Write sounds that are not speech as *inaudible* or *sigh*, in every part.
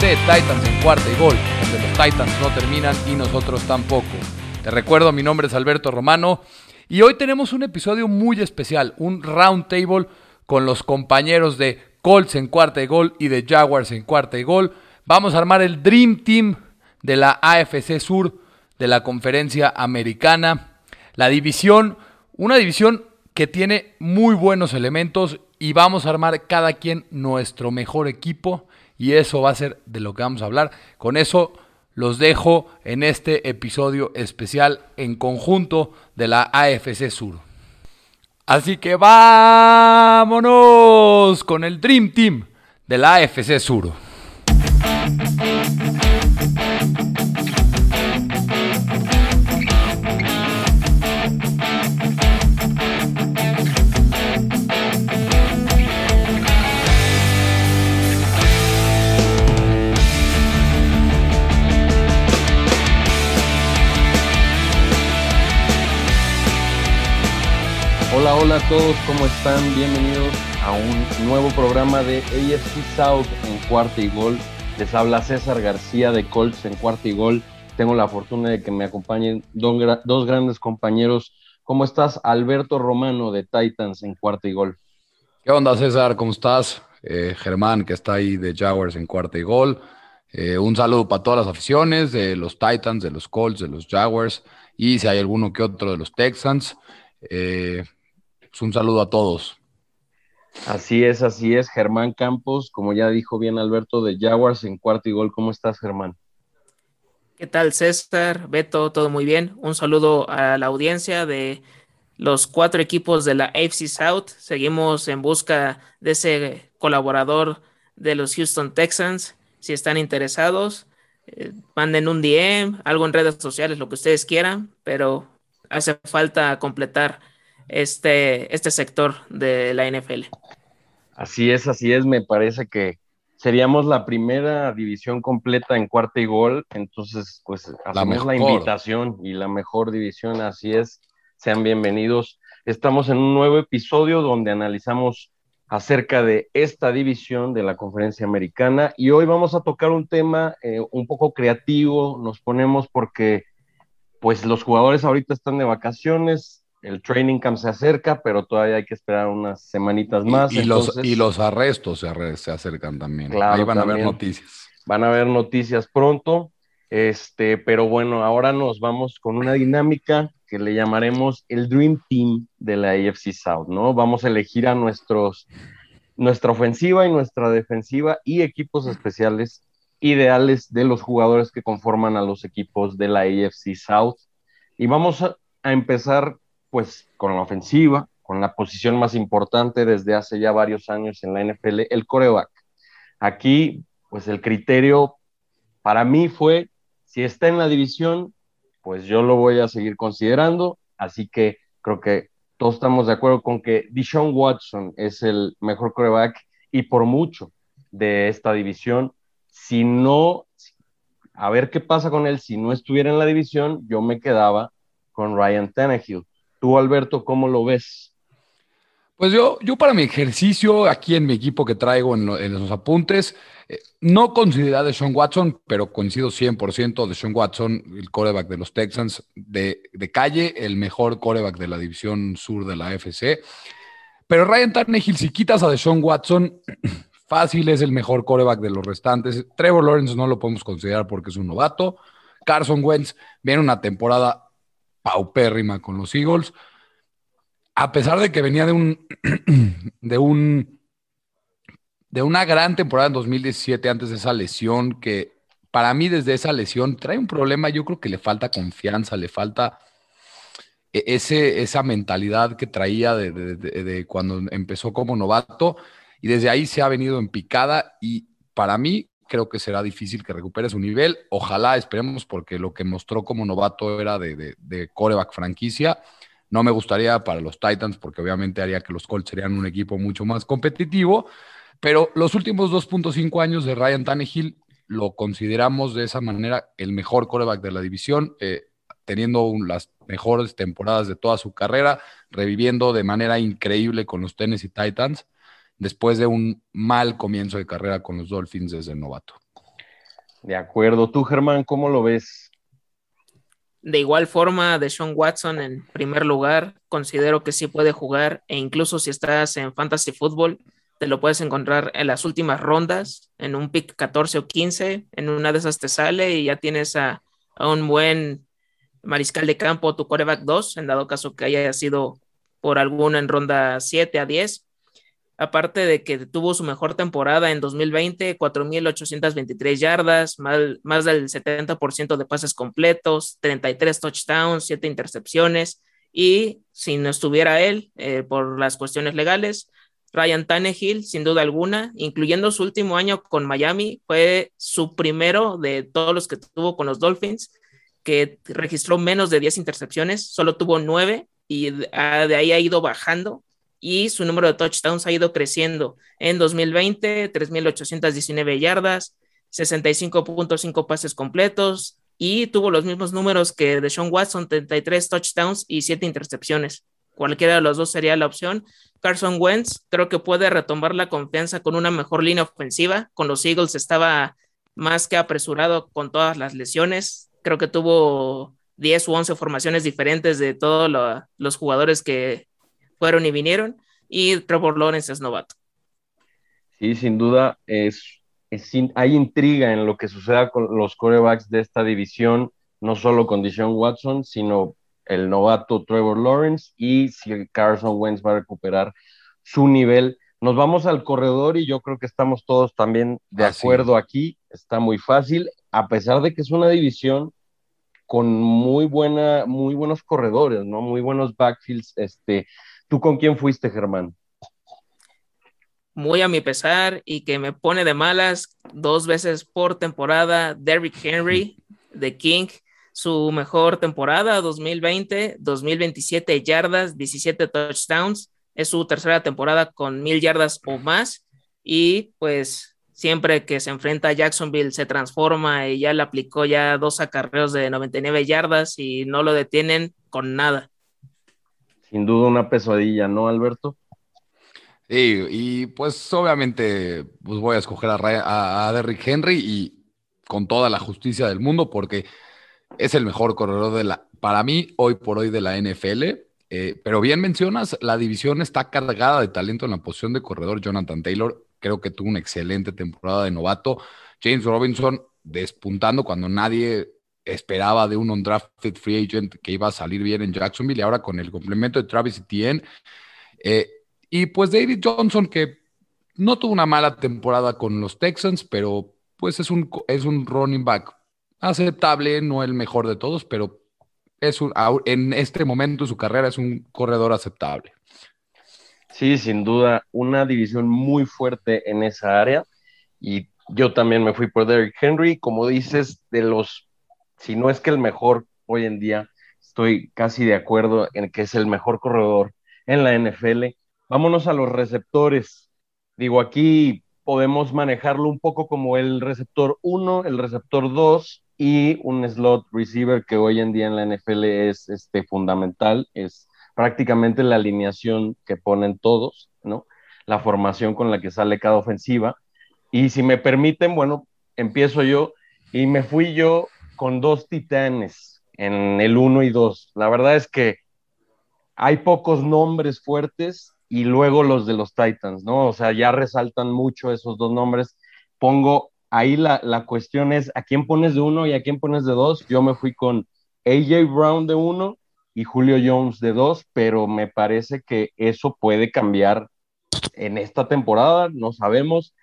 de Titans en cuarta y gol, donde los Titans no terminan y nosotros tampoco. Te recuerdo, mi nombre es Alberto Romano y hoy tenemos un episodio muy especial, un round table con los compañeros de Colts en cuarta y gol y de Jaguars en cuarta y gol. Vamos a armar el Dream Team de la AFC Sur de la conferencia americana. La división, una división que tiene muy buenos elementos y vamos a armar cada quien nuestro mejor equipo y eso va a ser de lo que vamos a hablar. Con eso los dejo en este episodio especial en conjunto de la AFC Sur. Así que vámonos con el Dream Team de la AFC Sur. Hola, a todos, ¿cómo están? Bienvenidos a un nuevo programa de AFC South en cuarta y gol. Les habla César García de Colts en cuarta y gol. Tengo la fortuna de que me acompañen dos, grandes compañeros. ¿Cómo estás, Alberto Romano de Titans en cuarta y gol? ¿Qué onda, César? ¿Cómo estás? Eh, Germán, que está ahí de Jaguars en cuarta y gol. Eh, un saludo para todas las aficiones de los Titans, de los Colts, de los Jaguars y si hay alguno que otro de los Texans. Eh, un saludo a todos. Así es, así es. Germán Campos, como ya dijo bien Alberto, de Jaguars en cuarto y gol. ¿Cómo estás, Germán? ¿Qué tal, César? Beto, todo muy bien. Un saludo a la audiencia de los cuatro equipos de la AFC South. Seguimos en busca de ese colaborador de los Houston Texans. Si están interesados, eh, manden un DM, algo en redes sociales, lo que ustedes quieran, pero hace falta completar este, este sector de la NFL. Así es, así es, me parece que seríamos la primera división completa en cuarta y gol, entonces pues hacemos la, la invitación y la mejor división, así es, sean bienvenidos. Estamos en un nuevo episodio donde analizamos acerca de esta división de la conferencia americana. Y hoy vamos a tocar un tema eh, un poco creativo, nos ponemos porque pues los jugadores ahorita están de vacaciones, el training camp se acerca, pero todavía hay que esperar unas semanitas más. Y, los, y los arrestos se, se acercan también. Ahí van a haber noticias. Van a haber noticias pronto. Este, pero bueno, ahora nos vamos con una dinámica que le llamaremos el Dream Team de la AFC South, ¿no? Vamos a elegir a nuestros, nuestra ofensiva y nuestra defensiva y equipos especiales ideales de los jugadores que conforman a los equipos de la AFC South. Y vamos a, a empezar pues con la ofensiva, con la posición más importante desde hace ya varios años en la NFL, el coreback. Aquí, pues el criterio para mí fue, si está en la división, pues yo lo voy a seguir considerando, así que creo que todos estamos de acuerdo con que Deshaun Watson es el mejor coreback y por mucho de esta división. Si no, a ver qué pasa con él, si no estuviera en la división, yo me quedaba con Ryan Tannehill. Alberto, ¿cómo lo ves? Pues yo, yo para mi ejercicio, aquí en mi equipo que traigo en, los apuntes, eh, no considero de Sean Watson, pero coincido 100% de Sean Watson, el coreback de los Texans, de, calle, el mejor coreback de la división sur de la FC. Pero Ryan Tannehill, si quitas a Deshaun Watson, *clears throat* fácil es el mejor coreback de los restantes. Trevor Lawrence no lo podemos considerar porque es un novato. Carson Wentz viene una temporada paupérrima con los Eagles. A pesar de que venía de un, *clears throat* de un, de una gran temporada en 2017 antes de esa lesión, que para mí desde esa lesión trae un problema, yo creo que le falta confianza, le falta e, ese, esa mentalidad que traía de, de cuando empezó como novato y desde ahí se ha venido en picada y para mí creo que será difícil que recupere su nivel. Ojalá, esperemos, porque lo que mostró como novato era de, de, coreback franquicia. No me gustaría para los Titans, porque obviamente haría que los Colts serían un equipo mucho más competitivo. Pero los últimos 2.5 años de Ryan Tannehill lo consideramos de esa manera el mejor coreback de la división, eh, teniendo las mejores temporadas de toda su carrera, reviviendo de manera increíble con los Tennessee Titans. Después de un mal comienzo de carrera con los Dolphins desde novato. De acuerdo. Tú, Germán, ¿cómo lo ves? De igual forma, de Sean Watson en primer lugar, considero que sí puede jugar e incluso si estás en fantasy football, te lo puedes encontrar en las últimas rondas, en un pick 14 o 15, en una de esas te sale y ya tienes a, un buen mariscal de campo, tu coreback 2, en dado caso que haya sido por alguno en ronda 7 a 10. Aparte de que tuvo su mejor temporada en 2020, 4.823 yardas, más, del 70% de pases completos, 33 touchdowns, 7 intercepciones. Y si no estuviera él, eh, por las cuestiones legales, Ryan Tannehill, sin duda alguna, incluyendo su último año con Miami, fue su primero de todos los que tuvo con los Dolphins, que registró menos de 10 intercepciones, solo tuvo 9 y de ahí ha ido bajando y su número de touchdowns ha ido creciendo. En 2020, 3.819 yardas, 65.5 pases completos y tuvo los mismos números que de Sean Watson, 33 touchdowns y 7 intercepciones. Cualquiera de los dos sería la opción. Carson Wentz creo que puede retomar la confianza con una mejor línea ofensiva. Con los Eagles estaba más que apresurado con todas las lesiones. Creo que tuvo 10 u 11 formaciones diferentes de todos los jugadores que fueron y vinieron, y Trevor Lawrence es novato. Sí, sin duda es, hay intriga en lo que suceda con los corebacks de esta división, no solo con Deshaun Watson, sino el novato Trevor Lawrence y si Carson Wentz va a recuperar su nivel. Nos vamos al corredor y yo creo que estamos todos también de acuerdo aquí. Está muy fácil, a pesar de que es una división con muy buena, muy buenos corredores, ¿no? Muy buenos backfields. Este, ¿Tú con quién fuiste, Germán? Muy a mi pesar y que me pone de malas dos veces por temporada, Derrick Henry de King, su mejor temporada 2020, 2027 yardas, 17 touchdowns, es su tercera temporada con mil yardas o más. Y pues siempre que se enfrenta a Jacksonville se transforma y ya le aplicó ya dos acarreos de 99 yardas y no lo detienen con nada sin duda una pesadilla, ¿no, Alberto? Sí, y pues obviamente pues voy a escoger a, a, Derrick Henry y con toda la justicia del mundo porque es el mejor corredor de la, para mí, hoy por hoy de la NFL. Eh, pero bien mencionas, la división está cargada de talento en la posición de corredor. Jonathan Taylor creo que tuvo una excelente temporada de novato. James Robinson despuntando cuando nadie esperaba de un undrafted free agent que iba a salir bien en Jacksonville y ahora con el complemento de Travis Etienne. Eh, y pues David Johnson, que no tuvo una mala temporada con los Texans, pero pues es un, es un running back aceptable, no el mejor de todos, pero es un, en este momento de su carrera es un corredor aceptable. Sí, sin duda, una división muy fuerte en esa área. Y yo también me fui por Derrick Henry, como dices, de los si no es que el mejor hoy en día, estoy casi de acuerdo en que es el mejor corredor en la NFL. Vámonos a los receptores. Digo, aquí podemos manejarlo un poco como el receptor 1, el receptor 2 y un slot receiver que hoy en día en la NFL es este, fundamental, es prácticamente la alineación que ponen todos, ¿no? La formación con la que sale cada ofensiva. Y si me permiten, bueno, empiezo yo y me fui yo con dos titanes en el 1 y 2. La verdad es que hay pocos nombres fuertes y luego los de los Titans, ¿no? O sea, ya resaltan mucho esos dos nombres. Pongo ahí la, la cuestión es a quién pones de uno y a quién pones de dos. Yo me fui con AJ Brown de uno y Julio Jones de dos, pero me parece que eso puede cambiar en esta temporada, no sabemos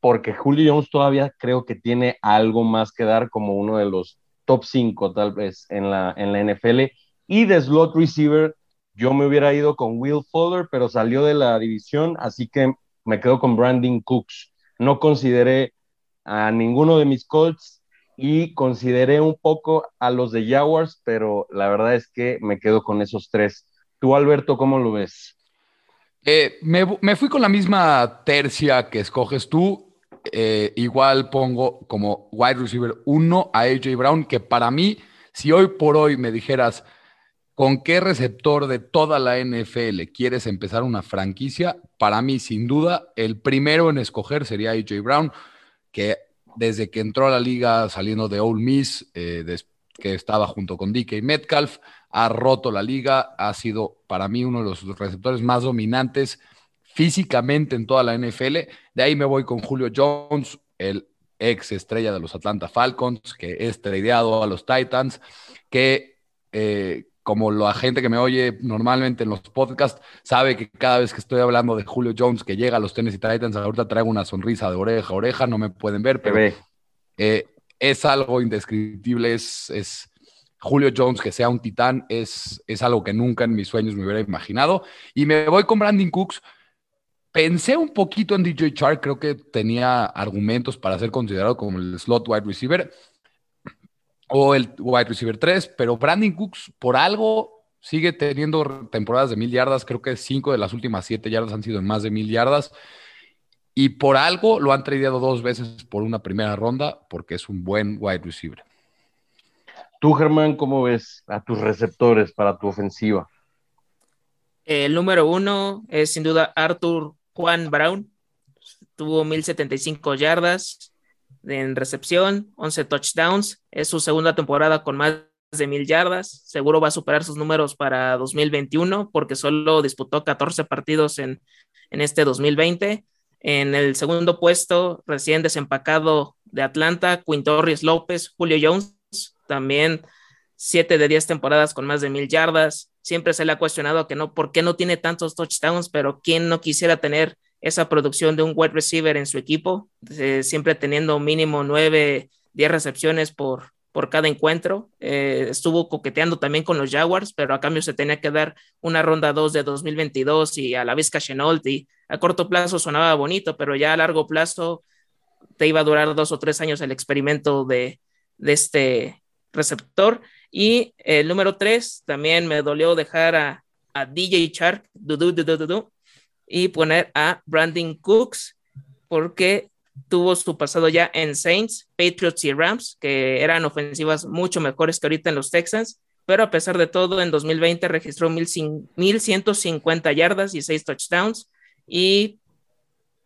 porque Julio Jones todavía creo que tiene algo más que dar como uno de los top 5 tal vez en la, en la NFL. Y de slot receiver, yo me hubiera ido con Will Fuller, pero salió de la división, así que me quedo con Brandon Cooks. No consideré a ninguno de mis Colts y consideré un poco a los de Jaguars, pero la verdad es que me quedo con esos tres. Tú, Alberto, ¿cómo lo ves? Eh, me, me, fui con la misma tercia que escoges tú. Eh, igual pongo como wide receiver 1 a AJ Brown, que para mí, si hoy por hoy me dijeras ¿Con qué receptor de toda la NFL quieres empezar una franquicia? Para mí, sin duda, el primero en escoger sería AJ Brown, que desde que entró a la liga saliendo de Ole Miss, eh, que estaba junto con DK Metcalf, ha roto la liga, ha sido para mí uno de los receptores más dominantes físicamente en toda la NFL. De ahí me voy con Julio Jones, el ex estrella de los Atlanta Falcons, que es tradeado a los Titans, que eh, como la gente que me oye normalmente en los podcasts, sabe que cada vez que estoy hablando de Julio Jones que llega a los Tennessee Titans, ahorita traigo una sonrisa de oreja a oreja, no me pueden ver, pero eh, es algo indescriptible, es, es, Julio Jones que sea un titán, es, es algo que nunca en mis sueños me hubiera imaginado. Y me voy con Brandon Cooks. Pensé un poquito en DJ Chark, creo que tenía argumentos para ser considerado como el slot wide receiver, o el wide receiver 3, pero Brandon Cooks por algo sigue teniendo temporadas de mil yardas, creo que cinco de las últimas siete yardas han sido en más de mil yardas, y por algo lo han traído dos veces por una primera ronda, porque es un buen wide receiver. Tú, Germán, ¿cómo ves a tus receptores para tu ofensiva? El número uno es sin duda Arthur Juan Brown, tuvo 1075 yardas, en recepción, 11 touchdowns. Es su segunda temporada con más de mil yardas. Seguro va a superar sus números para 2021 porque solo disputó 14 partidos en, en este 2020. En el segundo puesto, recién desempacado de Atlanta, Quintorris López, Julio Jones, también 7 de 10 temporadas con más de mil yardas. Siempre se le ha cuestionado que no, por qué no tiene tantos touchdowns, pero quién no quisiera tener esa producción de un wide receiver en su equipo, eh, siempre teniendo mínimo 9, 10 recepciones por, por cada encuentro. Eh, estuvo coqueteando también con los Jaguars, pero a cambio se tenía que dar una ronda 2 de 2022 y a la vez Chenault a corto plazo sonaba bonito, pero ya a largo plazo te iba a durar dos o tres años el experimento de, de este receptor. Y el número 3, también me dolió dejar a, a DJ Shark, y poner a Brandon Cooks porque tuvo su pasado ya en Saints, Patriots y Rams, que eran ofensivas mucho mejores que ahorita en los Texans, pero a pesar de todo, en 2020 registró 1150 yardas y 6 touchdowns y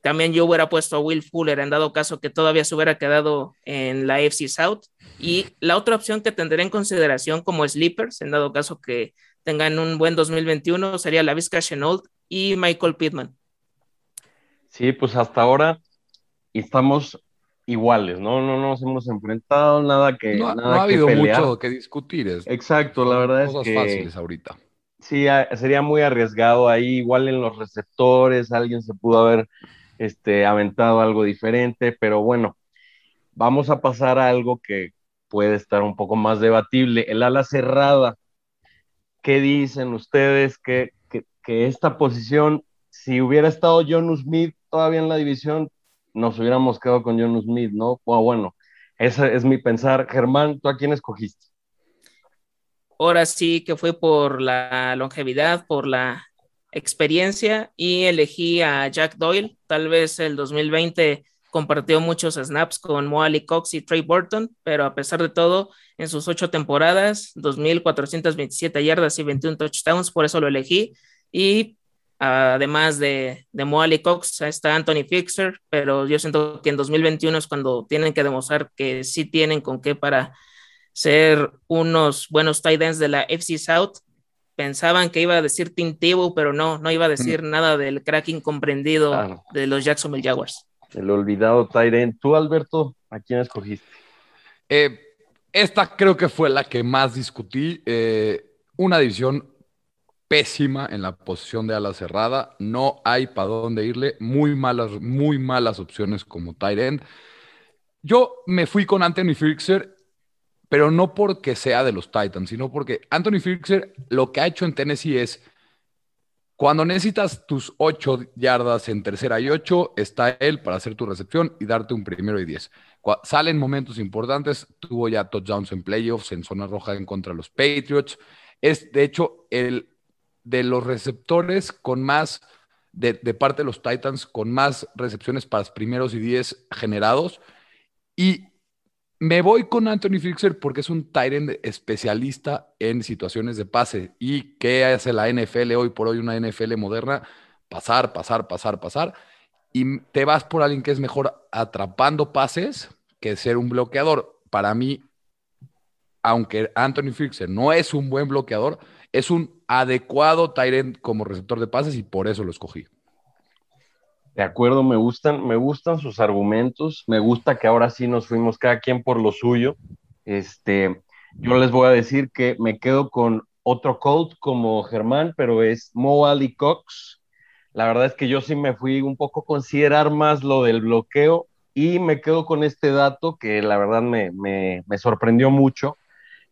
también yo hubiera puesto a Will Fuller en dado caso que todavía se hubiera quedado en la AFC South. Y la otra opción que tendré en consideración como sleepers, en dado caso que tengan un buen 2021, sería la Vizca Chenault y Michael Pittman. Sí, pues hasta ahora estamos iguales, ¿no? No nos hemos enfrentado, nada que. No, nada ha habido mucho que discutir. Exacto, la verdad es que. fáciles ahorita. Sí, sería muy arriesgado ahí, igual en los receptores, alguien se pudo haber este, aventado algo diferente, pero bueno, vamos a pasar a algo que puede estar un poco más debatible. El ala cerrada. ¿Qué dicen ustedes? ¿Qué, que esta posición, si hubiera estado John Smith todavía en la división, nos hubiéramos quedado con John Smith, ¿no? bueno, ese es mi pensar. Germán, ¿tú a quién escogiste? Ahora sí que fue por la longevidad, por la experiencia y elegí a Jack Doyle. Tal vez el 2020 compartió muchos snaps con Moali Cox y Trey Burton, pero a pesar de todo, en sus ocho temporadas, 2.427 yardas y 21 touchdowns, por eso lo elegí. Y además de, de Moali Cox, está Anthony Fixer, pero yo siento que en 2021 es cuando tienen que demostrar que sí tienen con qué para ser unos buenos tight ends de la FC South. Pensaban que iba a decir Tim pero no, no iba a decir nada del crack incomprendido de los Jacksonville Jaguars. El olvidado tight end. ¿Tú, Alberto, a quién escogiste? Eh, esta creo que fue la que más discutí. Eh, una división pésima en la posición de ala cerrada. No hay para dónde irle. Muy malas, muy malas opciones como tight end. Yo me fui con Anthony Fixer, pero no porque sea de los Titans, sino porque Anthony Fixer lo que ha hecho en Tennessee es cuando necesitas tus ocho yardas en tercera y ocho, está él para hacer tu recepción y darte un primero y diez. Salen momentos importantes, tuvo ya touchdowns en playoffs, en zona roja en contra de los Patriots. Es, de hecho, el de los receptores con más, de, parte de los Titans, con más recepciones para primeros y 10 generados. Y me voy con Anthony Fixer porque es un Tyrant especialista en situaciones de pase. ¿Y qué hace la NFL hoy por hoy, una NFL moderna? Pasar, pasar, pasar, pasar. Y te vas por alguien que es mejor atrapando pases que ser un bloqueador. Para mí, aunque Anthony Fixer no es un buen bloqueador, es un adecuado Tyrant como receptor de pases y por eso lo escogí. De acuerdo, me gustan, me gustan sus argumentos, me gusta que ahora sí nos fuimos cada quien por lo suyo. Este, yo les voy a decir que me quedo con otro Colt como Germán, pero es Mo Ali Cox. La verdad es que yo sí me fui un poco a considerar más lo del bloqueo y me quedo con este dato que la verdad me, me, sorprendió mucho,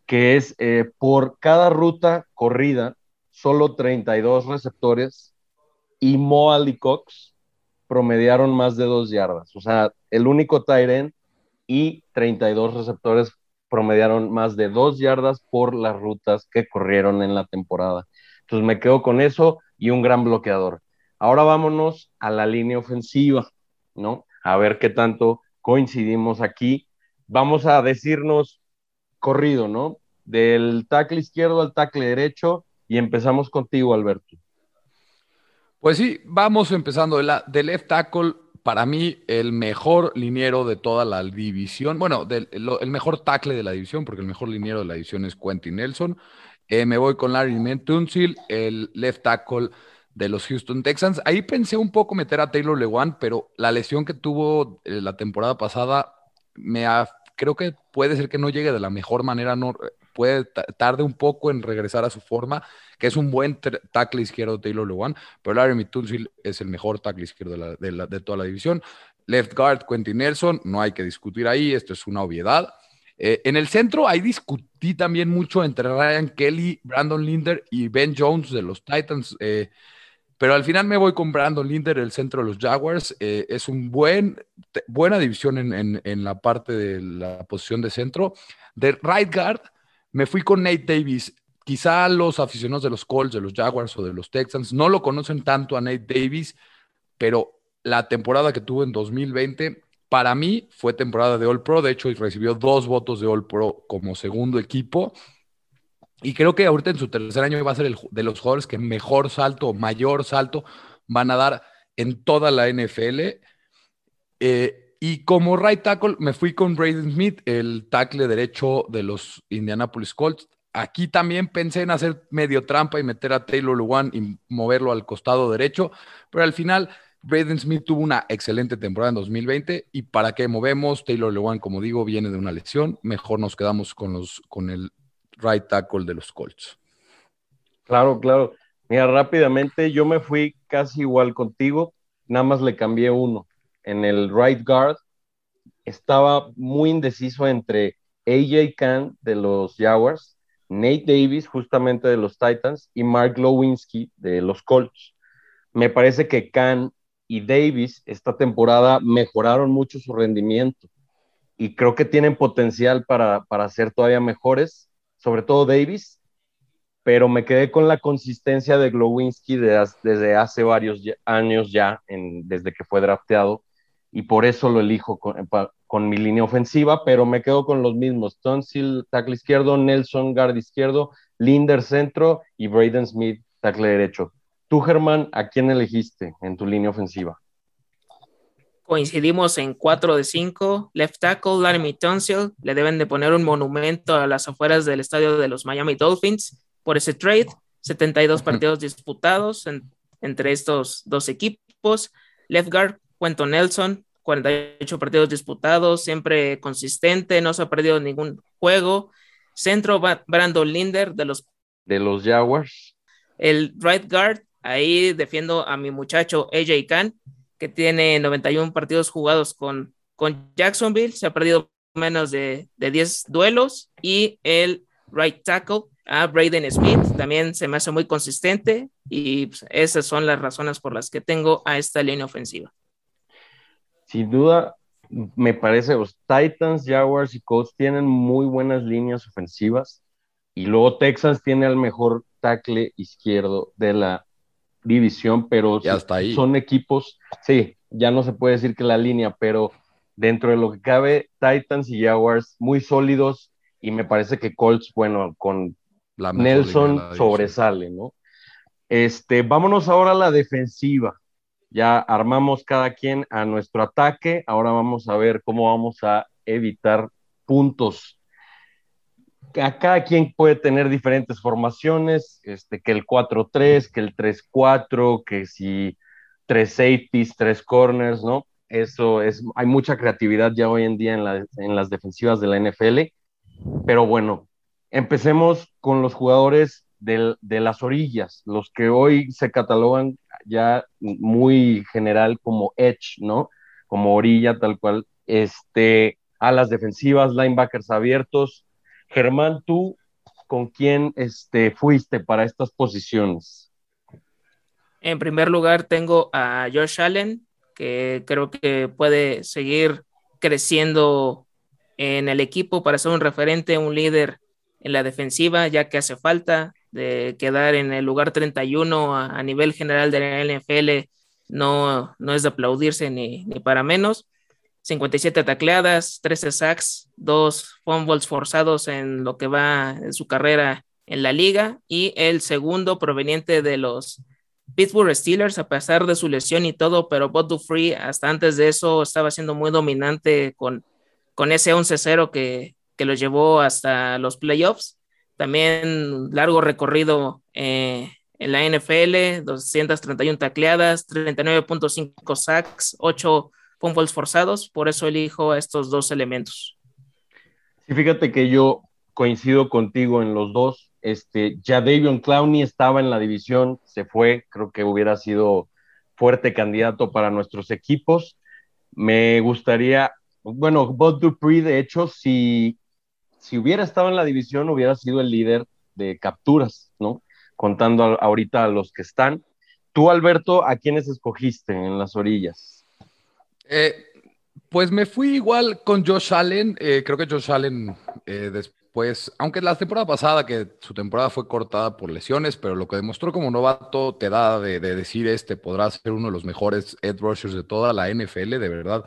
que es eh, por cada ruta corrida, solo 32 receptores y Mo Ali Cox promediaron más de dos yardas. O sea, el único Tyren y 32 receptores promediaron más de dos yardas por las rutas que corrieron en la temporada. Entonces me quedo con eso y un gran bloqueador. Ahora vámonos a la línea ofensiva, ¿no? A ver qué tanto coincidimos aquí. Vamos a decirnos corrido, ¿no? Del tackle izquierdo al tackle derecho y empezamos contigo, Alberto. Pues sí, vamos empezando. De, left tackle, para mí, el mejor liniero de toda la división. Bueno, el mejor tackle de la división, porque el mejor liniero de la división es Quentin Nelson. Eh, me voy con Larry Mentunsil, el left tackle de los Houston Texans. Ahí pensé un poco meter a Taylor Lewan, pero la lesión que tuvo eh, la temporada pasada me creo que puede ser que no llegue de la mejor manera, puede tarde un poco en regresar a su forma, que es un buen tackle izquierdo Taylor Lewan, pero Larry Tunsil es el mejor tackle izquierdo de, toda la división. Left guard, Quentin Nelson, no hay que discutir ahí, esto es una obviedad. Eh, en el centro ahí discutí también mucho entre Ryan Kelly, Brandon Linder y Ben Jones de los Titans. Eh, pero al final me voy con Brandon Linder, el centro de los Jaguars. Eh, es un buen, buena división en, en, la parte de la posición de centro. De right guard, me fui con Nate Davis. Quizá los aficionados de los Colts, de los Jaguars o de los Texans no lo conocen tanto a Nate Davis, pero la temporada que tuvo en 2020 para mí fue temporada de All Pro. De hecho, recibió dos votos de All Pro como segundo equipo. Y creo que ahorita en su tercer año va a ser el, de los jugadores que mejor salto, mayor salto van a dar en toda la NFL. Eh, y como right tackle me fui con Braden Smith, el tackle derecho de los Indianapolis Colts. Aquí también pensé en hacer medio trampa y meter a Taylor Lewan y moverlo al costado derecho, pero al final Braden Smith tuvo una excelente temporada en 2020 y para qué movemos, Taylor Lewan, como digo, viene de una lesión, mejor nos quedamos con, los, con el right tackle de los Colts. Claro, claro. Mira, rápidamente yo me fui casi igual contigo, nada más le cambié uno en el right guard, estaba muy indeciso entre AJ Khan de los Jaguars, Nate Davis justamente de los Titans y Mark Lewinsky de los Colts. Me parece que Khan y Davis esta temporada mejoraron mucho su rendimiento y creo que tienen potencial para, para ser todavía mejores, sobre todo Davis, pero me quedé con la consistencia de Glowinski desde hace varios años ya, desde que fue drafteado, y por eso lo elijo con, mi línea ofensiva, pero me quedo con los mismos. Tonsil, tackle izquierdo, Nelson, guard izquierdo, Linder, centro y Braden Smith, tackle derecho. Tú, Germán, ¿a quién elegiste en tu línea ofensiva? Coincidimos en 4 de 5. Left tackle, Larry Tonsil. Le deben de poner un monumento a las afueras del estadio de los Miami Dolphins por ese trade. 72 partidos disputados entre estos dos equipos. Left guard, Cuento Nelson, 48 partidos disputados, siempre consistente, no se ha perdido ningún juego. Centro, Brandon Linder de los, de los Jaguars. El right guard, ahí defiendo a mi muchacho AJ Khan, que tiene 91 partidos jugados con, con Jacksonville, se ha perdido menos de, de 10 duelos. Y el right tackle, a Braden Smith, también se me hace muy consistente y pues, esas son las razones por las que tengo a esta línea ofensiva sin duda, me parece, los Titans, Jaguars y Colts tienen muy buenas líneas ofensivas. Y luego Texas tiene al mejor tackle izquierdo de la división, pero ya está ahí. son equipos, sí, ya no se puede decir que la línea, pero dentro de lo que cabe, Titans y Jaguars muy sólidos y me parece que Colts, bueno, con Nelson sobresale, ¿no? Este, vámonos ahora a la defensiva. Ya armamos cada quien a nuestro ataque. Ahora vamos a ver cómo vamos a evitar puntos. Cada quien puede tener diferentes formaciones, este, que el 4-3, que el 3-4, que si tres safeties, tres corners, ¿no? Eso es, hay mucha creatividad ya hoy en día en, en las defensivas de la NFL. Pero bueno, empecemos con los jugadores de las orillas, los que hoy se catalogan ya muy general como edge, ¿no? Como orilla, tal cual. Este, a las defensivas, linebackers abiertos. Germán, tú, ¿con quién este, fuiste para estas posiciones? En primer lugar, tengo a Josh Allen, que creo que puede seguir creciendo en el equipo para ser un referente, un líder en la defensiva, ya que hace falta de quedar en el lugar 31 a, nivel general de la NFL no, no es de aplaudirse ni, ni para menos. 57 tacleadas, 13 sacks, 2 fumbles forzados en lo que va en su carrera en la liga y el segundo proveniente de los Pittsburgh Steelers a pesar de su lesión y todo, pero Bob Dufree hasta antes de eso estaba siendo muy dominante con, con ese 11-0 que, que lo llevó hasta los playoffs. También largo recorrido eh, en la NFL, 231 tacleadas, 39.5 sacks, 8 fumbles forzados. Por eso elijo estos dos elementos. Sí, fíjate que yo coincido contigo en los dos. Este, ya Davion Clowney estaba en la división, se fue, creo que hubiera sido fuerte candidato para nuestros equipos. Me gustaría, bueno, Bob Dupree, de hecho, si si hubiera estado en la división, hubiera sido el líder de capturas, ¿no? Contando ahorita a los que están. Tú, Alberto, ¿a quiénes escogiste en las orillas? Eh, pues me fui igual con Josh Allen. Eh, creo que Josh Allen eh, después, aunque la temporada pasada, que su temporada fue cortada por lesiones, pero lo que demostró como novato te da de, decir este podrá ser uno de los mejores edge rushers de toda la NFL, de verdad.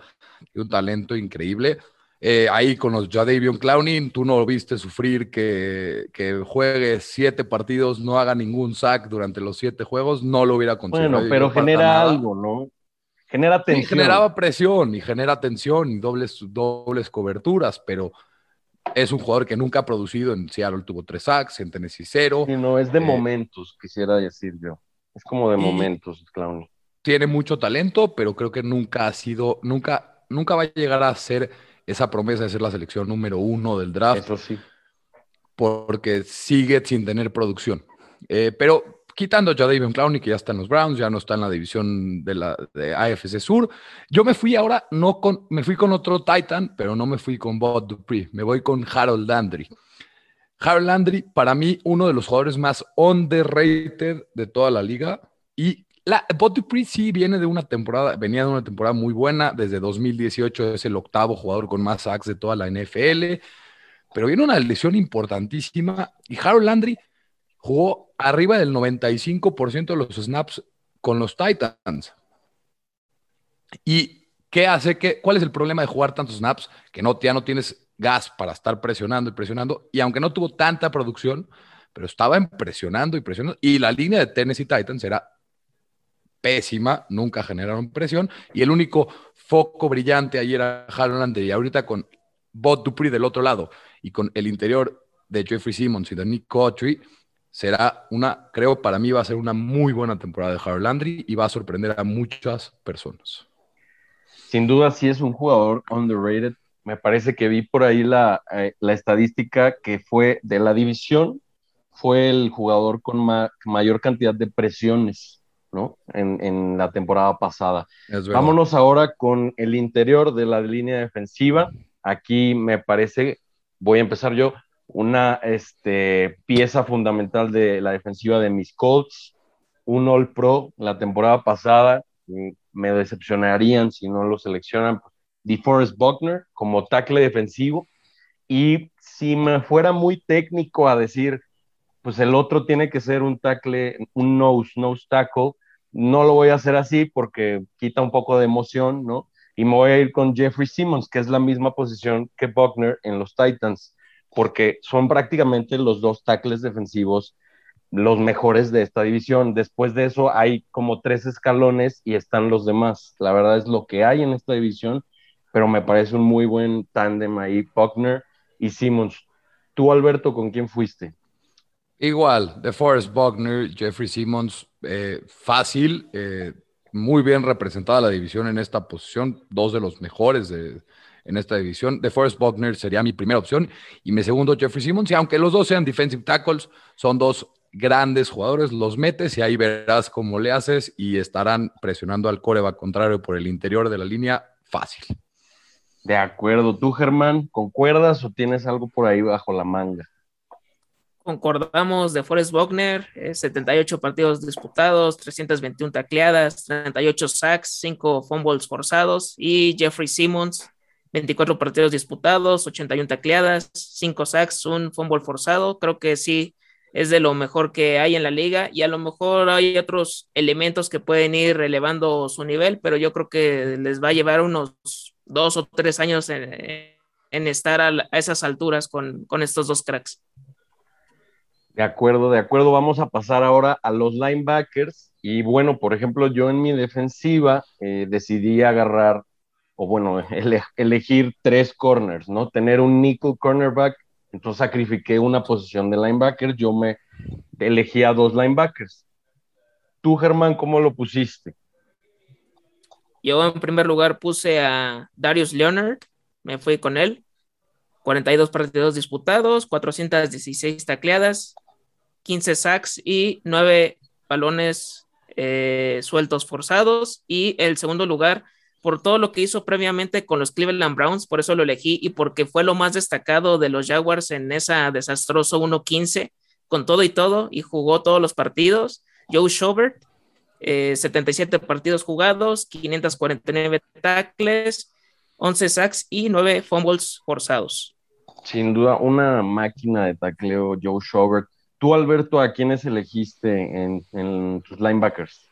Un talento increíble. Eh, ahí con los Jadavion Clowning, tú no lo viste sufrir que, que, juegue siete partidos, no haga ningún sack durante los siete juegos, no lo hubiera conseguido. Bueno, pero genera algo, ¿no? Genera tensión. generaba presión y genera tensión y dobles, dobles coberturas, pero es un jugador que nunca ha producido. En Seattle tuvo tres sacks, en Tennessee cero. Sí, no, es de eh, momentos, quisiera decir yo. Es como de momentos, Clowning. Tiene mucho talento, pero creo que nunca ha sido, nunca, nunca va a llegar a ser esa promesa de ser la selección número uno del draft. Eso sí. Porque sigue sin tener producción. Eh, pero quitando a Jadavion Clowney, que ya está en los Browns, ya no está en la división de la de AFC Sur, yo me fui ahora, no con, me fui con otro Titan, pero no me fui con Bob Dupree, me voy con Harold Landry. Harold Landry, para mí, uno de los jugadores más underrated de toda la liga y la, Bot sí viene de una temporada, venía de una temporada muy buena, desde 2018 es el octavo jugador con más sacks de toda la NFL, pero viene una lesión importantísima y Harold Landry jugó arriba del 95% de los snaps con los Titans. ¿Y qué hace? Que, ¿Cuál es el problema de jugar tantos snaps? Que no, ya no tienes gas para estar presionando y presionando, y aunque no tuvo tanta producción, pero estaba presionando y presionando, y la línea de Tennessee Titans era pésima, nunca generaron presión, y el único foco brillante ayer era Harold y ahorita con Bob Dupree del otro lado y con el interior de Jeffrey Simmons y de Nick Cotry, será una, creo para mí va a ser una muy buena temporada de Harold Landry y va a sorprender a muchas personas. Sin duda sí es un jugador underrated. Me parece que vi por ahí la, eh, la estadística que fue de la división, fue el jugador con mayor cantidad de presiones ¿no? En, la temporada pasada. Vámonos ahora con el interior de la línea defensiva. Aquí me parece, voy a empezar yo, una este, pieza fundamental de la defensiva de mis Colts, un All Pro la temporada pasada, me decepcionarían si no lo seleccionan, DeForest Buckner como tackle defensivo, y si me fuera muy técnico a decir, pues el otro tiene que ser un tackle, un nose, nose tackle, no lo voy a hacer así porque quita un poco de emoción, ¿no? Y me voy a ir con Jeffrey Simmons, que es la misma posición que Buckner en los Titans, porque son prácticamente los dos tackles defensivos los mejores de esta división. Después de eso hay como tres escalones y están los demás. La verdad es lo que hay en esta división, pero me parece un muy buen tándem ahí, Buckner y Simmons. Tú, Alberto, ¿con quién fuiste? Igual, de Forest Buckner, Jeffrey Simmons, eh, fácil, eh, muy bien representada la división en esta posición, dos de los mejores de, en esta división. De Forest Buckner sería mi primera opción y mi segundo Jeffrey Simmons, y aunque los dos sean defensive tackles, son dos grandes jugadores, los metes y ahí verás cómo le haces y estarán presionando al coreback contrario por el interior de la línea fácil. De acuerdo, tú Germán, ¿concuerdas o tienes algo por ahí bajo la manga? Concordamos de Forrest Wagner, 78 partidos disputados, 321 tacleadas, 38 sacks, 5 fumbles forzados y Jeffrey Simmons, 24 partidos disputados, 81 tacleadas, 5 sacks, un fumble forzado. Creo que sí es de lo mejor que hay en la liga y a lo mejor hay otros elementos que pueden ir relevando su nivel, pero yo creo que les va a llevar unos dos o tres años en, estar a, esas alturas con, estos dos cracks. De acuerdo, de acuerdo. Vamos a pasar ahora a los linebackers. Y bueno, por ejemplo, yo en mi defensiva eh, decidí agarrar, o bueno, *laughs* elegir tres corners, ¿no? Tener un nickel cornerback. Entonces sacrifiqué una posición de linebacker. Yo me elegí a dos linebackers. Tú, Germán, ¿cómo lo pusiste? Yo en primer lugar puse a Darius Leonard, me fui con él. 42 partidos disputados, 416 tacleadas, 15 sacks y 9 balones eh, sueltos forzados. Y el segundo lugar, por todo lo que hizo previamente con los Cleveland Browns, por eso lo elegí y porque fue lo más destacado de los Jaguars en esa desastroso 1-15, con todo y todo, y jugó todos los partidos. Joe Schobert, 77 eh, partidos jugados, 549 tackles, 11 sacks y 9 fumbles forzados. Sin duda, una máquina de tacleo, Joe Schobert. Tú, Alberto, ¿a quiénes elegiste en, tus linebackers?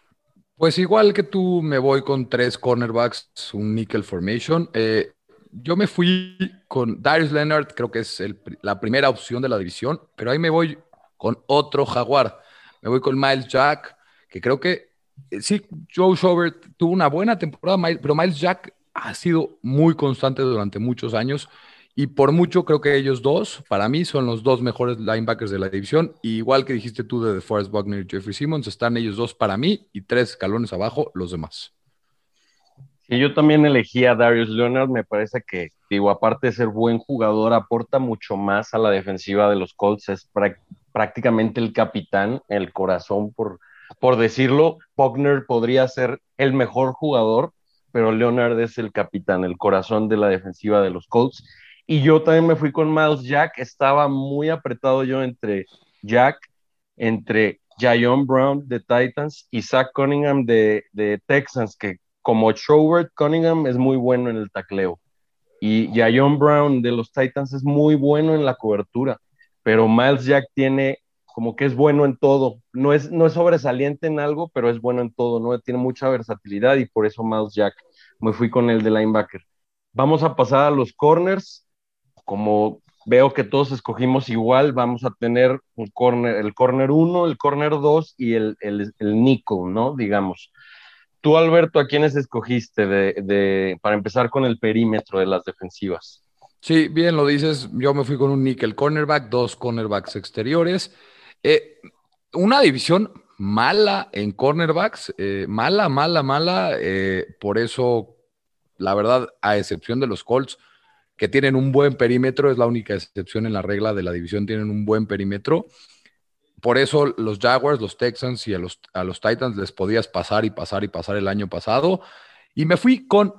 Pues igual que tú, me voy con tres cornerbacks, un nickel formation. Eh, yo me fui con Darius Leonard, creo que es la primera opción de la división, pero ahí me voy con otro jaguar. Me voy con Miles Jack, que creo que eh, sí, Joe Schobert tuvo una buena temporada, pero Miles Jack ha sido muy constante durante muchos años y por mucho creo que ellos dos, para mí, son los dos mejores linebackers de la división. igual que dijiste tú de Forrest Buckner y Jeffrey Simmons, están ellos dos para mí y tres escalones abajo los demás. Sí, yo también elegí a Darius Leonard, me parece que, digo, aparte de ser buen jugador, aporta mucho más a la defensiva de los Colts, es prácticamente el capitán, el corazón por por decirlo, Buckner podría ser el mejor jugador, pero Leonard es el capitán, el corazón de la defensiva de los Colts. Y yo también me fui con Miles Jack, estaba muy apretado yo entre Jack, entre Jayon Brown de Titans y Zach Cunningham de, Texans, que como Schobert, Cunningham es muy bueno en el tacleo. Y Jayon Brown de los Titans es muy bueno en la cobertura, pero Miles Jack tiene como que es bueno en todo. No es, no es sobresaliente en algo, pero es bueno en todo, ¿no? Tiene mucha versatilidad y por eso Miles Jack me fui con el de linebacker. Vamos a pasar a los corners. Como veo que todos escogimos igual, vamos a tener el corner 1, el corner 2 y el, el, el nickel, ¿no? Digamos. Tú, Alberto, ¿a quiénes escogiste de, de, para empezar con el perímetro de las defensivas? Sí, bien lo dices. Yo me fui con un nickel cornerback, dos cornerbacks exteriores. Eh, una división mala en cornerbacks, eh, mala, mala, mala. Eh, por eso, la verdad, a excepción de los Colts, que tienen un buen perímetro, es la única excepción en la regla de la división, tienen un buen perímetro. Por eso los Jaguars, los Texans y a los, a los Titans les podías pasar y pasar y pasar el año pasado. Y me fui con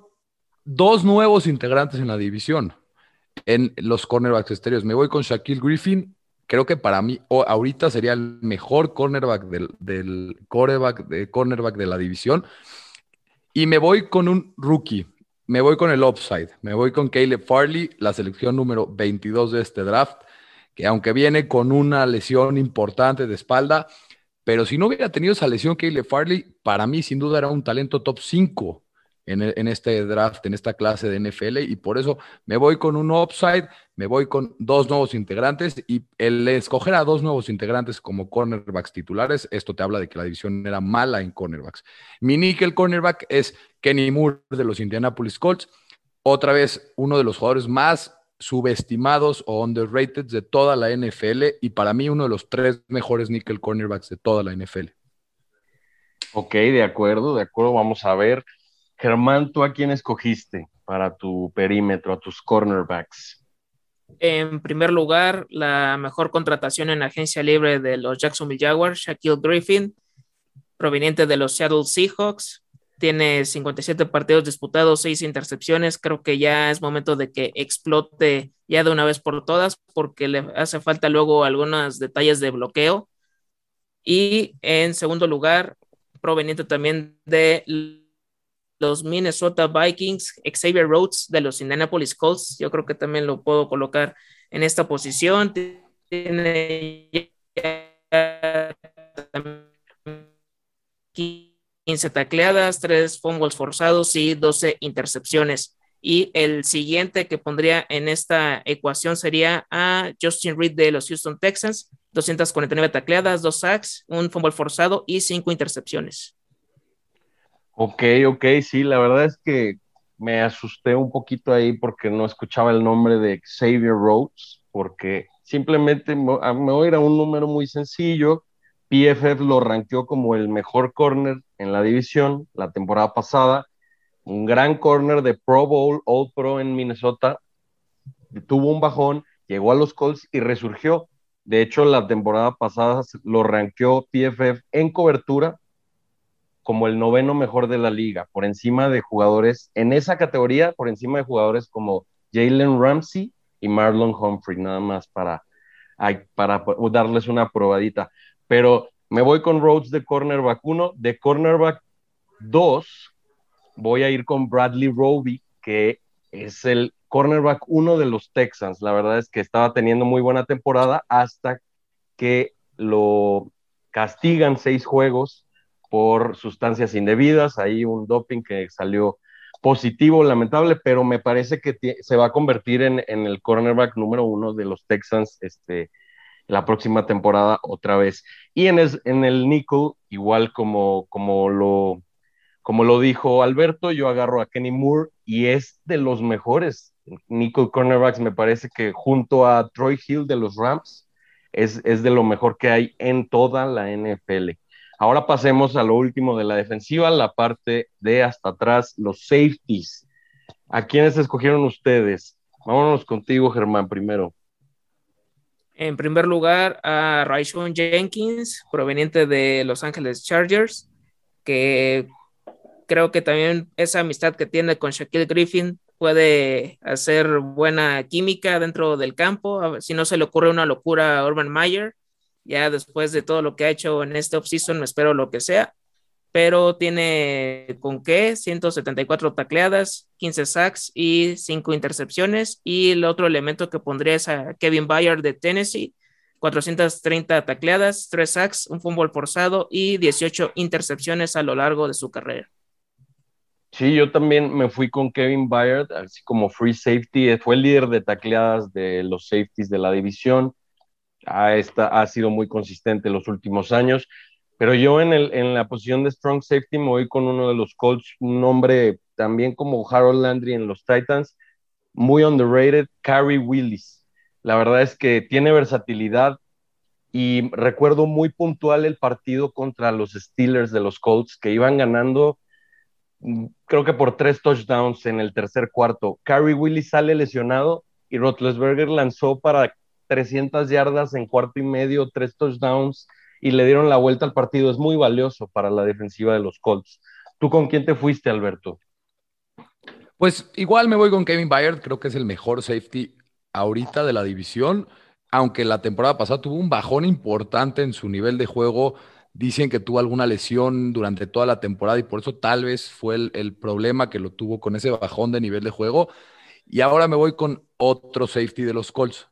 dos nuevos integrantes en la división, en los cornerbacks exteriores. Me voy con Shaquille Griffin creo que para mí ahorita sería el mejor cornerback del, del de, cornerback de la división. Y me voy con un rookie, me voy con el upside, me voy con Caleb Farley, la selección número 22 de este draft, que aunque viene con una lesión importante de espalda, pero si no hubiera tenido esa lesión Caleb Farley, para mí sin duda era un talento top 5. En, este draft, en esta clase de NFL, y por eso me voy con un upside, me voy con dos nuevos integrantes, y el escoger a dos nuevos integrantes como cornerbacks titulares, esto te habla de que la división era mala en cornerbacks. Mi nickel cornerback es Kenny Moore de los Indianapolis Colts, otra vez uno de los jugadores más subestimados o underrated de toda la NFL y para mí uno de los tres mejores nickel cornerbacks de toda la NFL. Ok, de acuerdo, de acuerdo, vamos a ver. Germán, ¿tú a quién escogiste para tu perímetro, a tus cornerbacks? En primer lugar, la mejor contratación en agencia libre de los Jacksonville Jaguars, Shaquille Griffin, proveniente de los Seattle Seahawks, tiene 57 partidos disputados, 6 intercepciones. Creo que ya es momento de que explote ya de una vez por todas, porque le hace falta luego algunos detalles de bloqueo. Y en segundo lugar, proveniente también de los Minnesota Vikings, Xavier Rhodes de los Indianapolis Colts. Yo creo que también lo puedo colocar en esta posición. Tiene 15 tacleadas, 3 fumbles forzados y 12 intercepciones. Y el siguiente que pondría en esta ecuación sería a Justin Reed de los Houston Texans, 249 tacleadas, 2 sacks, un fumble forzado y 5 intercepciones. Ok, ok, sí, la verdad es que me asusté un poquito ahí porque no escuchaba el nombre de Xavier Rhodes, porque simplemente me voy a un número muy sencillo, PFF lo ranqueó como el mejor corner en la división la temporada pasada. Un gran corner de Pro Bowl, All Pro en Minnesota. Tuvo un bajón, llegó a los Colts y resurgió. De hecho, la temporada pasada lo ranqueó PFF en cobertura como el noveno mejor de la liga, por encima de jugadores en esa categoría, por encima de jugadores como Jalen Ramsey y Marlon Humphrey, nada más para, para darles una probadita pero me voy con Rhodes de cornerback 1, de cornerback 2 voy a ir con Bradley Roby, que es el cornerback 1 de los Texans. La verdad es que estaba teniendo muy buena temporada hasta que lo castigan seis juegos por sustancias indebidas, ahí un doping que salió positivo, lamentable, pero me parece que se va a convertir en, el cornerback número uno de los Texans este, la próxima temporada otra vez. Y en, en el nickel, igual como, como, lo, como lo dijo Alberto, yo agarro a Kenny Moore y es de los mejores nickel cornerbacks, me parece que junto a Troy Hill de los Rams, es, es de lo mejor que hay en toda la NFL. Ahora pasemos a lo último de la defensiva, la parte de hasta atrás, los safeties. ¿A quiénes escogieron ustedes? Vámonos contigo, Germán, primero. En primer lugar, a Raishon Jenkins, proveniente de Los Ángeles Chargers, que creo que también esa amistad que tiene con Shaquille Griffin puede hacer buena química dentro del campo. si no se le ocurre una locura a Urban Meyer, ya después de todo lo que ha hecho en este offseason, me espero lo que sea pero tiene con qué 174 tacleadas, 15 sacks y 5 intercepciones. Y el otro elemento que pondría es a Kevin Bayard de Tennessee, 430 tacleadas, 3 sacks, un fútbol forzado y 18 intercepciones a lo largo de su carrera. Sí, yo también me fui con Kevin Bayard, así como free safety, fue el líder de tacleadas de los safeties de la división. Ha, ha sido muy consistente en los últimos años. Pero yo en, el, en la posición de strong safety me voy con uno de los Colts, un hombre también como Harold Landry en los Titans, muy underrated, Carrie Willis. La verdad es que tiene versatilidad y recuerdo muy puntual el partido contra los Steelers de los Colts que iban ganando mm, creo que por tres touchdowns en el tercer cuarto. Carrie Willis sale lesionado y Roethlisberger lanzó para 300 yardas en cuarto y medio, tres touchdowns y le dieron la vuelta al partido. Es muy valioso para la defensiva de los Colts. ¿Tú con quién te fuiste, Alberto? Pues igual me voy con Kevin Byard, creo que es el mejor safety ahorita de la división, aunque la temporada pasada tuvo un bajón importante en su nivel de juego. Dicen que tuvo alguna lesión durante toda la temporada y por eso tal vez fue el, el problema que lo tuvo con ese bajón de nivel de juego. Y ahora me voy con otro safety de los Colts.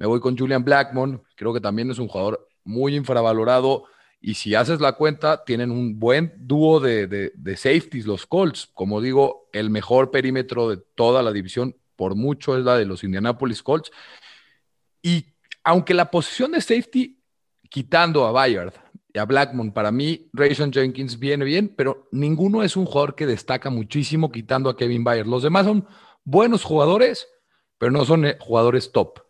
Me voy con Julian Blackmon, creo que también es un jugador muy infravalorado Y si haces la cuenta, tienen un buen dúo de, de, safeties, los Colts. Como digo, el mejor perímetro de toda la división, por mucho, es la de los Indianapolis Colts. Y aunque la posición de safety, quitando a Bayard y a Blackmon, para mí, Rayson Jenkins viene bien, pero ninguno es un jugador que destaca muchísimo quitando a Kevin Bayard. Los demás son buenos jugadores, pero no son eh, jugadores top.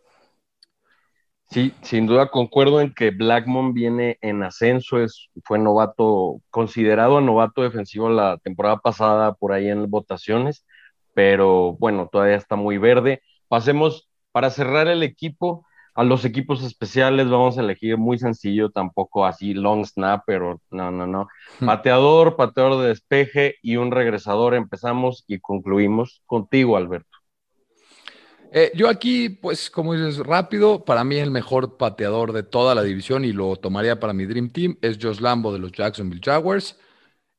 Sí, sin duda concuerdo en que Blackmon viene en ascenso, es, fue novato, considerado novato defensivo la temporada pasada por ahí en votaciones, pero bueno, todavía está muy verde. Pasemos para cerrar el equipo a los equipos especiales, vamos a elegir muy sencillo, tampoco así long snap, pero no, no, no. Hmm. Pateador, pateador de despeje y un regresador. Empezamos y concluimos contigo, Alberto. Eh, yo aquí, pues, como dices, rápido, para mí el mejor pateador de toda la división y lo tomaría para mi Dream Team es Josh Lambo de los Jacksonville Jaguars.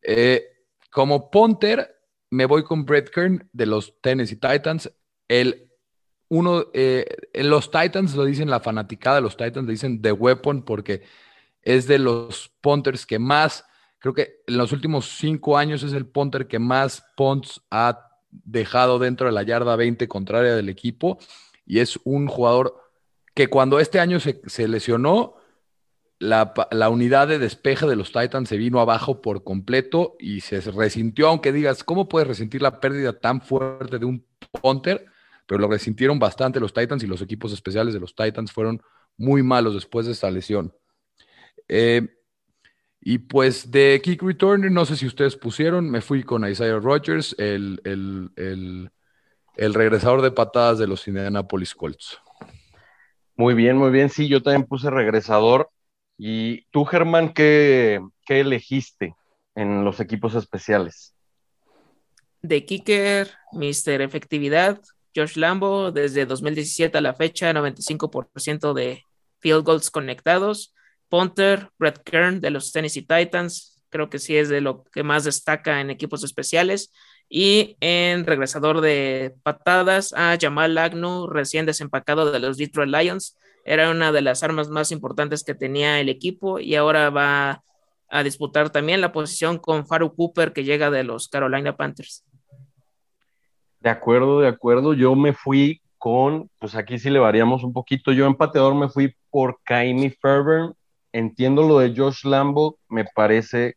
Eh, como punter, me voy con Brett Kern de los Tennessee Titans. El uno, eh, los Titans lo dicen la fanaticada los Titans, le dicen The Weapon porque es de los punters que más, creo que en los últimos cinco años es el punter que más punts ha dejado dentro de la yarda 20 contraria del equipo y es un jugador que cuando este año se, lesionó, la, unidad de despeje de los Titans se vino abajo por completo y se resintió, aunque digas, ¿cómo puedes resentir la pérdida tan fuerte de un punter? Pero lo resintieron bastante los Titans y los equipos especiales de los Titans fueron muy malos después de esta lesión. Eh, y pues de kick returner, no sé si ustedes pusieron, me fui con Isaiah Rogers, el, regresador de patadas de los Indianapolis Colts. Muy bien, muy bien. Sí, yo también puse regresador. ¿Y tú, Germán, qué, qué elegiste en los equipos especiales? De kicker, Mr. Efectividad, Josh Lambo, desde 2017 a la fecha, 95% de field goals conectados. Punter, Brett Kern de los Tennessee Titans, creo que sí es de lo que más destaca en equipos especiales. Y en regresador de patadas a Jamal Agnew, recién desempacado de los Detroit Lions. Era una de las armas más importantes que tenía el equipo y ahora va a disputar también la posición con Faru Cooper que llega de los Carolina Panthers. De acuerdo, de acuerdo. Yo me fui con, pues aquí sí le variamos un poquito. Yo empateador me fui por Kaimi Ferber entiendo lo de Josh Lambo, me parece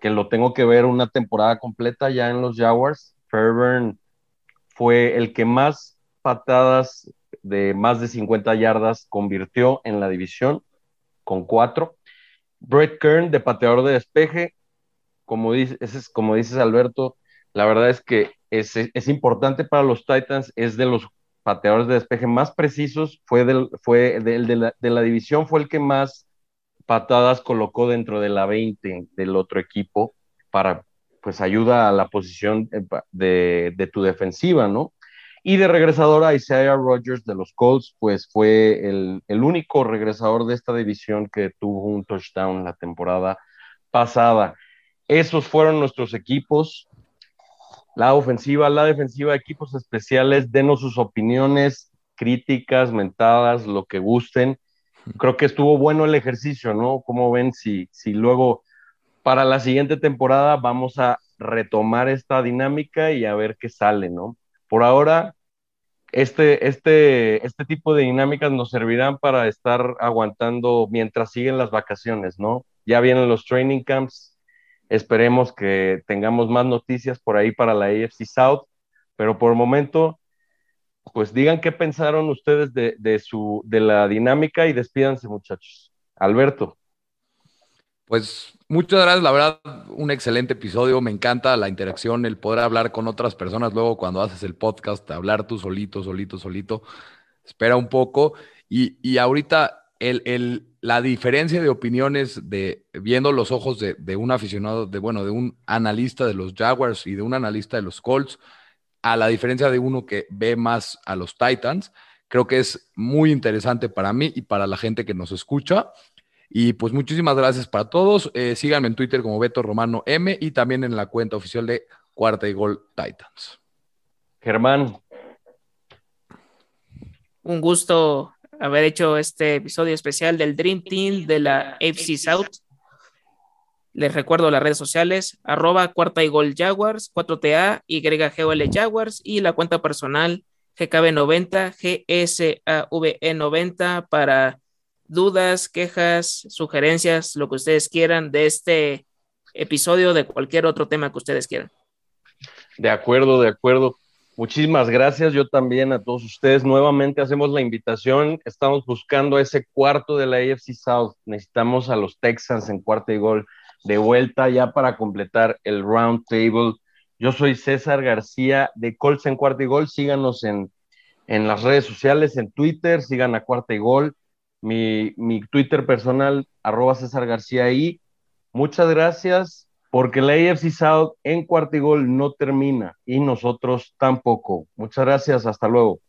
que lo tengo que ver una temporada completa ya en los Jaguars. Fairburn fue el que más patadas de más de 50 yardas convirtió en la división, con cuatro. Brett Kern, de pateador de despeje, como dices, como dices Alberto, la verdad es que es, importante para los Titans, es de los pateadores de despeje más precisos, fue, del, fue de, la, de la división, fue el que más patadas colocó dentro de la 20 del otro equipo para, pues, ayuda a la posición de, de tu defensiva, ¿no? Y de regresador a Isaiah Rogers de los Colts, pues fue el, el, único regresador de esta división que tuvo un touchdown la temporada pasada. Esos fueron nuestros equipos. La ofensiva, la defensiva, equipos especiales, denos sus opiniones, críticas, mentadas, lo que gusten creo que estuvo bueno el ejercicio, ¿no? ¿Cómo ven si, si luego para la siguiente temporada vamos a retomar esta dinámica y a ver qué sale, ¿no? Por ahora, este, este, este tipo de dinámicas nos servirán para estar aguantando mientras siguen las vacaciones, ¿no? Ya vienen los training camps, esperemos que tengamos más noticias por ahí para la AFC South, pero por el momento pues digan qué pensaron ustedes de, su, de la dinámica y despídanse, muchachos. Alberto. Pues muchas gracias, la verdad, un excelente episodio. Me encanta la interacción, el poder hablar con otras personas luego cuando haces el podcast, hablar tú solito, solito, solito. Espera un poco. Y, ahorita el, la diferencia de opiniones de viendo los ojos de, de, un aficionado, de bueno, de un analista de los Jaguars y de un analista de los Colts, a la diferencia de uno que ve más a los Titans. Creo que es muy interesante para mí y para la gente que nos escucha. Y pues muchísimas gracias para todos. Eh, síganme en Twitter como Beto Romano M y también en la cuenta oficial de Cuarta y Gol Titans. Germán. Un gusto haber hecho este episodio especial del Dream Team de la AFC South. Les recuerdo las redes sociales, arroba cuarta y gol Jaguars, 4TA, YGOL Jaguars y la cuenta personal GKB90, GSAVE90 para dudas, quejas, sugerencias, lo que ustedes quieran de este episodio, de cualquier otro tema que ustedes quieran. De acuerdo, de acuerdo. Muchísimas gracias. Yo también a todos ustedes. Nuevamente hacemos la invitación. Estamos buscando ese cuarto de la AFC South. Necesitamos a los Texans en cuarto y gol de vuelta ya para completar el round table. Yo soy César García de Colts en cuarto y gol. Síganos en, en las redes sociales, en Twitter, sigan a cuarta y gol. Mi, mi Twitter personal, arroba César García ahí. Muchas gracias porque la AFC South en cuarto y gol no termina y nosotros tampoco. Muchas gracias, hasta luego.